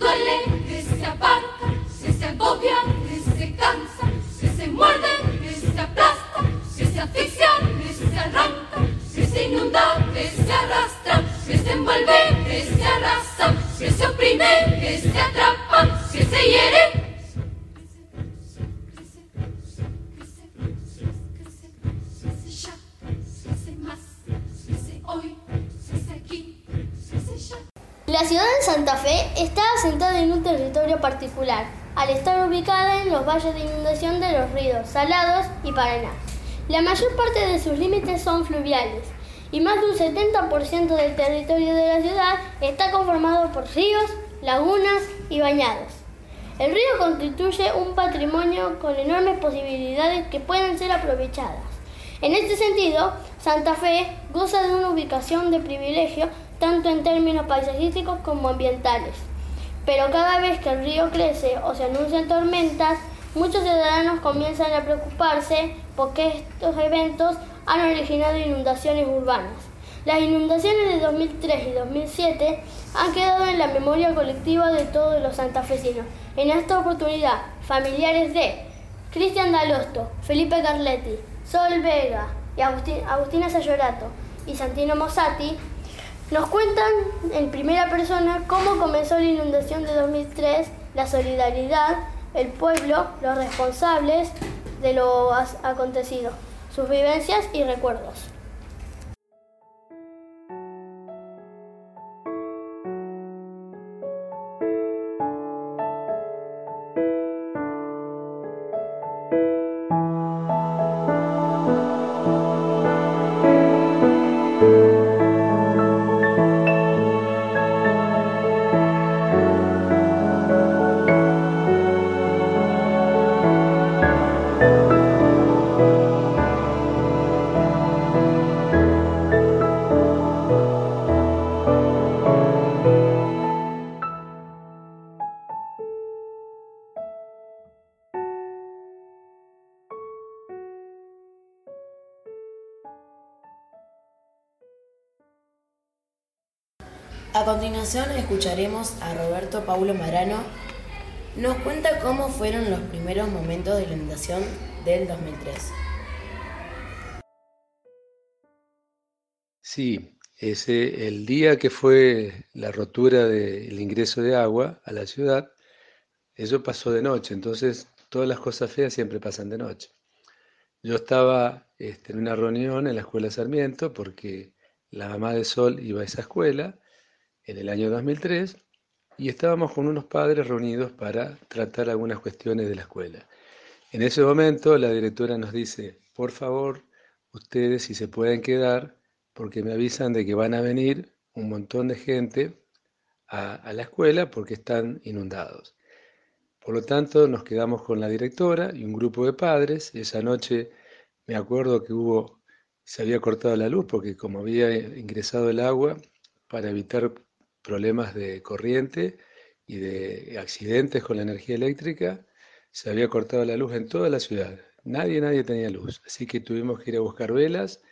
Con La ciudad de Santa Fe está asentada en un territorio particular, al estar ubicada en los valles de inundación de los ríos Salados y Paraná. La mayor parte de sus límites son fluviales y más de un 70% del territorio de la ciudad está conformado por ríos, lagunas y bañados. El río constituye un patrimonio con enormes posibilidades que pueden ser aprovechadas. En este sentido, Santa Fe goza de una ubicación de privilegio tanto en términos paisajísticos como ambientales. Pero cada vez que el río crece o se anuncian tormentas, muchos ciudadanos comienzan a preocuparse porque estos eventos han originado inundaciones urbanas. Las inundaciones de 2003 y 2007 han quedado en la memoria colectiva de todos los santafesinos. En esta oportunidad, familiares de Cristian Dalosto, Felipe Carletti, Sol Vega y Agustina Sayorato y Santino Mossati nos cuentan en primera persona cómo comenzó la inundación de 2003, la solidaridad, el pueblo, los responsables de lo acontecido, sus vivencias y recuerdos. A continuación escucharemos a Roberto Paulo Marano. Nos cuenta cómo fueron los primeros momentos de la inundación del 2003. Sí, ese, el día que fue la rotura del ingreso de agua a la ciudad, eso pasó de noche, entonces todas las cosas feas siempre pasan de noche. Yo estaba este, en una reunión en la escuela Sarmiento porque la mamá de Sol iba a esa escuela en el año 2003 y estábamos con unos padres reunidos para tratar algunas cuestiones de la escuela. En ese momento la directora nos dice, por favor, ustedes si se pueden quedar, porque me avisan de que van a venir un montón de gente a, a la escuela porque están inundados. Por lo tanto, nos quedamos con la directora y un grupo de padres. Esa noche me acuerdo que hubo, se había cortado la luz porque como había ingresado el agua, para evitar problemas de corriente y de accidentes con la energía eléctrica, se había cortado la luz en toda la ciudad. Nadie, nadie tenía luz. Así que tuvimos que ir a buscar velas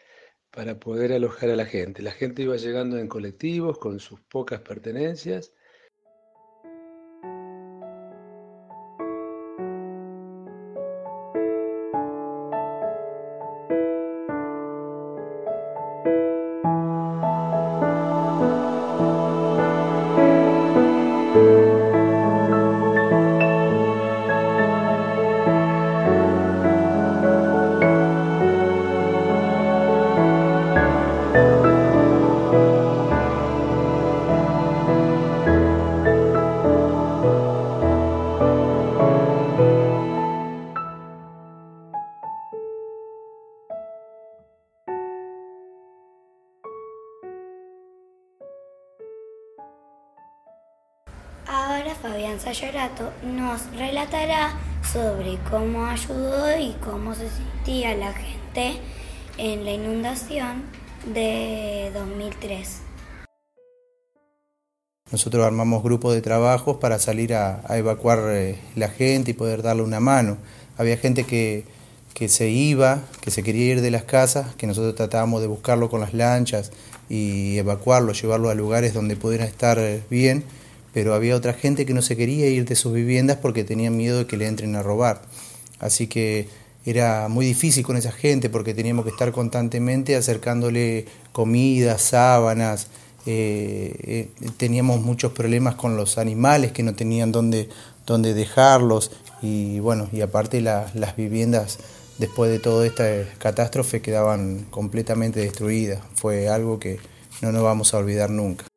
para poder alojar a la gente. La gente iba llegando en colectivos con sus pocas pertenencias Fabián Sayorato nos relatará sobre cómo ayudó y cómo se sentía la gente en la inundación de 2003. Nosotros armamos grupos de trabajos para salir a, evacuar eh, la gente y poder darle una mano. Había gente que, que se iba, que se quería ir de las casas, que nosotros tratábamos de buscarlo con las lanchas y evacuarlo, llevarlo a lugares donde pudieran estar eh, bien, pero había otra gente que no se quería ir de sus viviendas porque tenían miedo de que le entren a robar. Así que era muy difícil con esa gente porque teníamos que estar constantemente acercándole comida, sábanas, eh, eh, teníamos muchos problemas con los animales que no tenían dónde, dónde dejarlos y bueno, y aparte las viviendas después de toda esta catástrofe quedaban completamente destruidas. Fue algo que no nos vamos a olvidar nunca.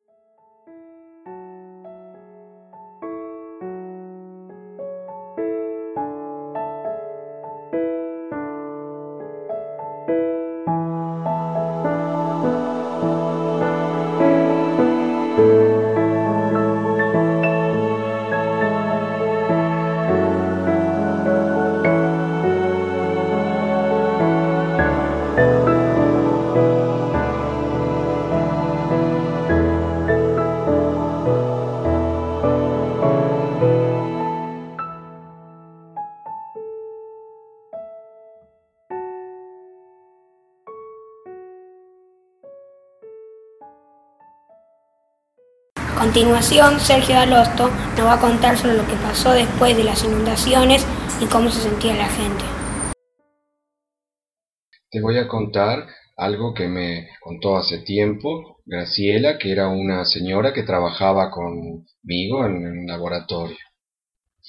Continuación, Sergio Alosto nos va a contar sobre lo que pasó después de las inundaciones y cómo se sentía la gente. Te voy a contar algo que me contó hace tiempo Graciela, que era una señora que trabajaba conmigo en un laboratorio.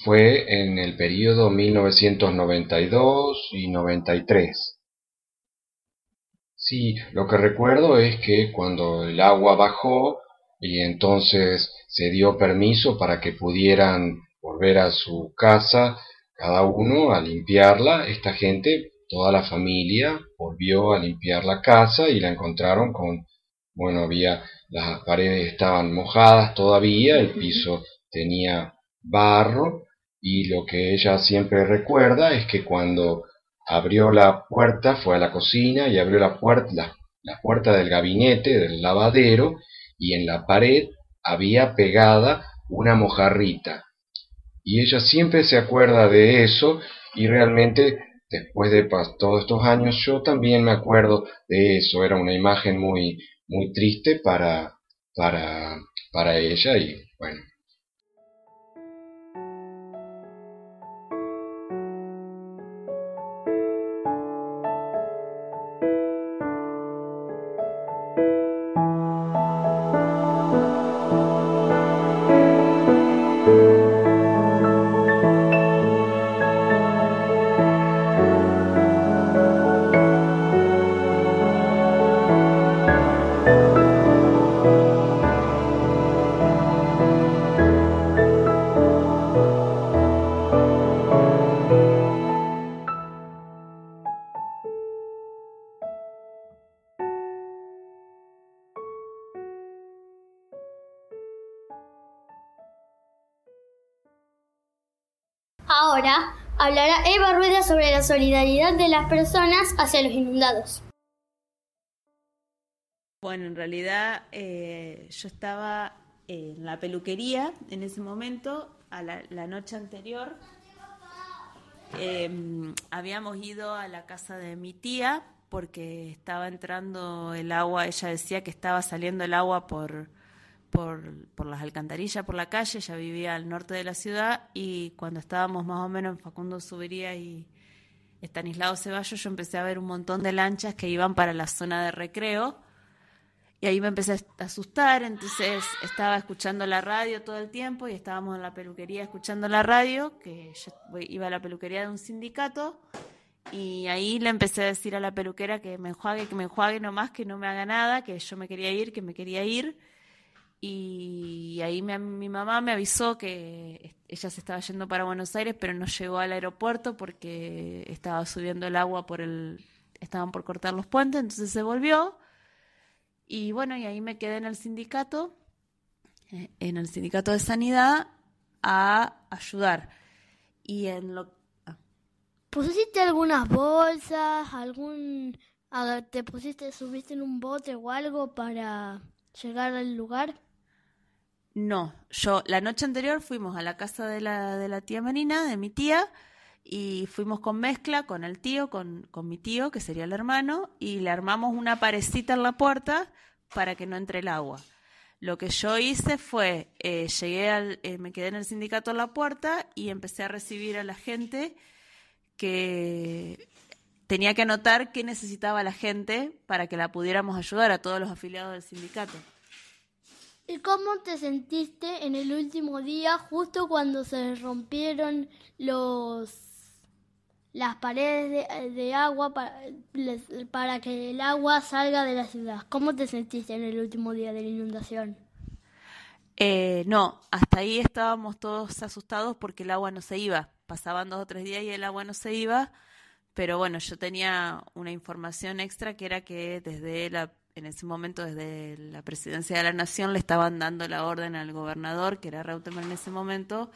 Fue en el periodo 1992 y 93. Sí, lo que recuerdo es que cuando el agua bajó, y entonces se dio permiso para que pudieran volver a su casa cada uno a limpiarla. Esta gente, toda la familia, volvió a limpiar la casa y la encontraron con, bueno, había, las paredes estaban mojadas todavía, el piso tenía barro y lo que ella siempre recuerda es que cuando abrió la puerta, fue a la cocina y abrió la puerta, la puerta del gabinete, del lavadero, y en la pared había pegada una mojarrita. Y ella siempre se acuerda de eso y realmente después de todos estos años yo también me acuerdo de eso. Era una imagen muy, muy triste para, para, para ella y bueno, Ahora hablará Eva Rueda sobre la solidaridad de las personas hacia los inundados. Bueno, en realidad eh, yo estaba en la peluquería en ese momento, a la, noche anterior. Em, habíamos ido a la casa de mi tía porque estaba entrando el agua, ella decía que estaba saliendo el agua por, por, por, las alcantarillas, por la calle, ella vivía al norte de la ciudad y cuando estábamos más o menos en Facundo Subiría y Estanislao Ceballos, yo empecé a ver un montón de lanchas que iban para la zona de recreo y ahí me empecé a asustar, entonces estaba escuchando la radio todo el tiempo y estábamos en la peluquería escuchando la radio, que yo iba a la peluquería de un sindicato y ahí le empecé a decir a la peluquera que me enjuague, que me enjuague nomás, que no me haga nada, que yo me quería ir, que me quería ir y ahí mi mamá me avisó que ella se estaba yendo para Buenos Aires, pero no llegó al aeropuerto porque estaba subiendo el agua por el, estaban por cortar los puentes, entonces se volvió. Y bueno, y ahí me quedé en el sindicato, eh, en el sindicato de sanidad, a ayudar. Y en lo ah. ¿Pusiste algunas bolsas? algún ¿Te pusiste, subiste en un bote o algo para llegar al lugar? No, yo la noche anterior fuimos a la casa de la, de la tía Marina, de mi tía, y fuimos con mezcla con el tío, con, con mi tío, que sería el hermano, y le armamos una parecita en la puerta para que no entre el agua. Lo que yo hice fue, eh, llegué al, eh, me quedé en el sindicato en la puerta y empecé a recibir a la gente que tenía que anotar qué necesitaba la gente para que la pudiéramos ayudar a todos los afiliados del sindicato. ¿Y cómo te sentiste en el último día, justo cuando se rompieron los las paredes de, agua para, para, que el agua salga de la ciudad. ¿Cómo te sentiste en el último día de la inundación? Eh, no, hasta ahí estábamos todos asustados porque el agua no se iba. Pasaban dos o tres días y el agua no se iba, pero bueno, yo tenía una información extra que era que desde la, en ese momento, desde la presidencia de la nación, le estaban dando la orden al gobernador, que era Reutemann en ese momento,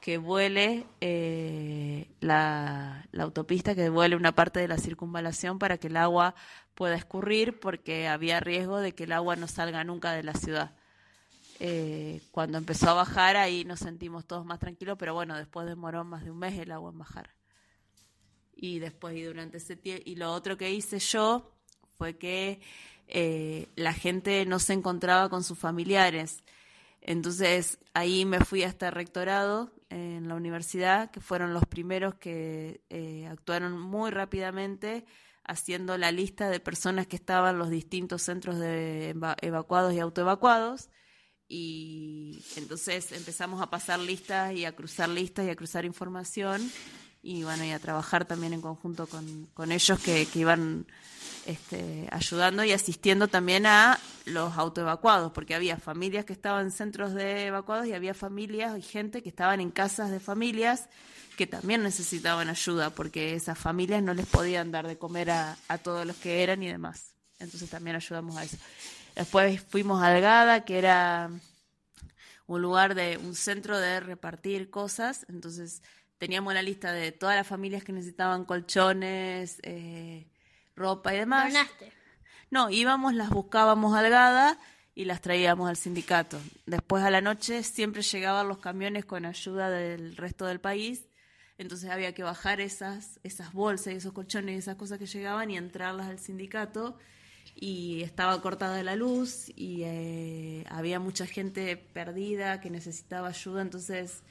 que vuele eh, la, autopista, que vuele una parte de la circunvalación para que el agua pueda escurrir, porque había riesgo de que el agua no salga nunca de la ciudad. Eh, cuando empezó a bajar, ahí nos sentimos todos más tranquilos, pero bueno, después demoró más de un mes el agua en bajar. Y después, y durante ese tiempo, y lo otro que hice yo fue que eh, la gente no se encontraba con sus familiares. Entonces ahí me fui hasta el rectorado en la universidad, que fueron los primeros que eh, actuaron muy rápidamente haciendo la lista de personas que estaban en los distintos centros de evacuados y autoevacuados. Y entonces empezamos a pasar listas y a cruzar listas y a cruzar información y bueno, y a trabajar también en conjunto con, con ellos que, que iban este, ayudando y asistiendo también a los autoevacuados, porque había familias que estaban en centros de evacuados y había familias y gente que estaban en casas de familias que también necesitaban ayuda, porque esas familias no les podían dar de comer a, a todos los que eran y demás. Entonces también ayudamos a eso. Después fuimos a Algada, que era un lugar de un centro de repartir cosas, entonces teníamos la lista de todas las familias que necesitaban colchones, eh, ropa y demás. No, íbamos, las buscábamos algada y las traíamos al sindicato. Después a la noche siempre llegaban los camiones con ayuda del resto del país, entonces había que bajar esas, esas bolsas y esos colchones y esas cosas que llegaban y entrarlas al sindicato y estaba cortada la luz y eh, había mucha gente perdida que necesitaba ayuda, entonces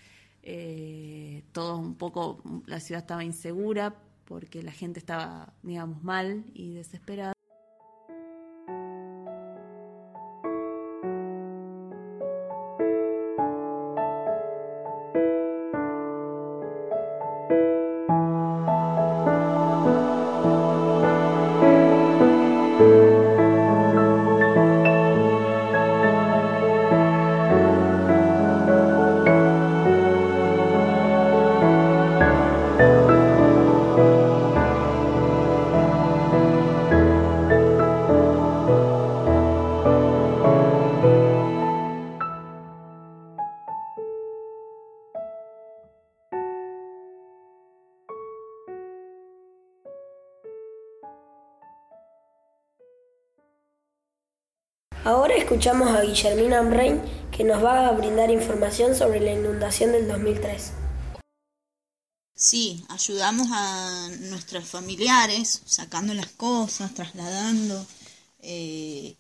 eh, todo un poco, la ciudad estaba insegura, porque la gente estaba, digamos, mal y desesperada. Escuchamos a Guillermina Amrein que nos va a brindar información sobre la inundación del 2003. Sí, ayudamos a nuestros familiares sacando las cosas, trasladando eh,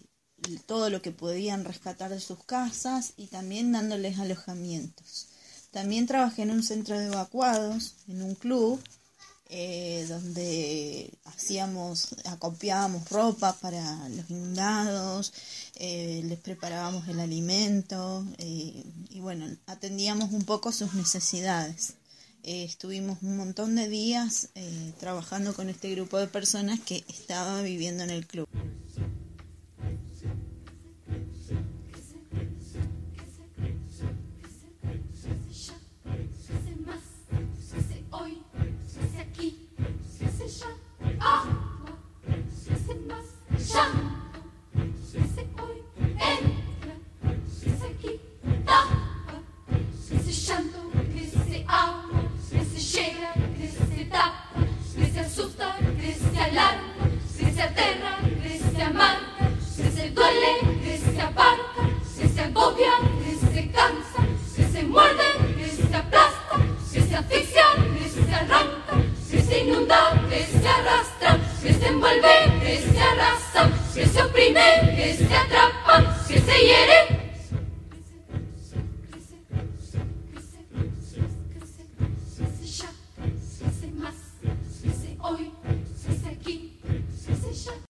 todo lo que podían rescatar de sus casas y también dándoles alojamientos. También trabajé en un centro de evacuados, en un club, eh, donde hacíamos, acopiábamos ropa para los inundados, eh, les preparábamos el alimento eh, y bueno, atendíamos un poco sus necesidades. estuvimos un montón de días trabajando con este grupo de personas que estaba viviendo en el club.